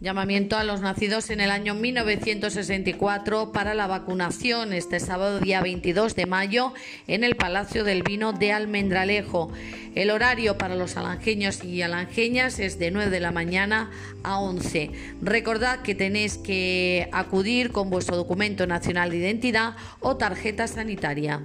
Llamamiento a los nacidos en el año 1964 para la vacunación este sábado día 22 de mayo en el Palacio del Vino de Almendralejo. El horario para los alangeños y alangeñas es de 9 de la mañana a 11. Recordad que tenéis que acudir con vuestro documento nacional de identidad o tarjeta sanitaria.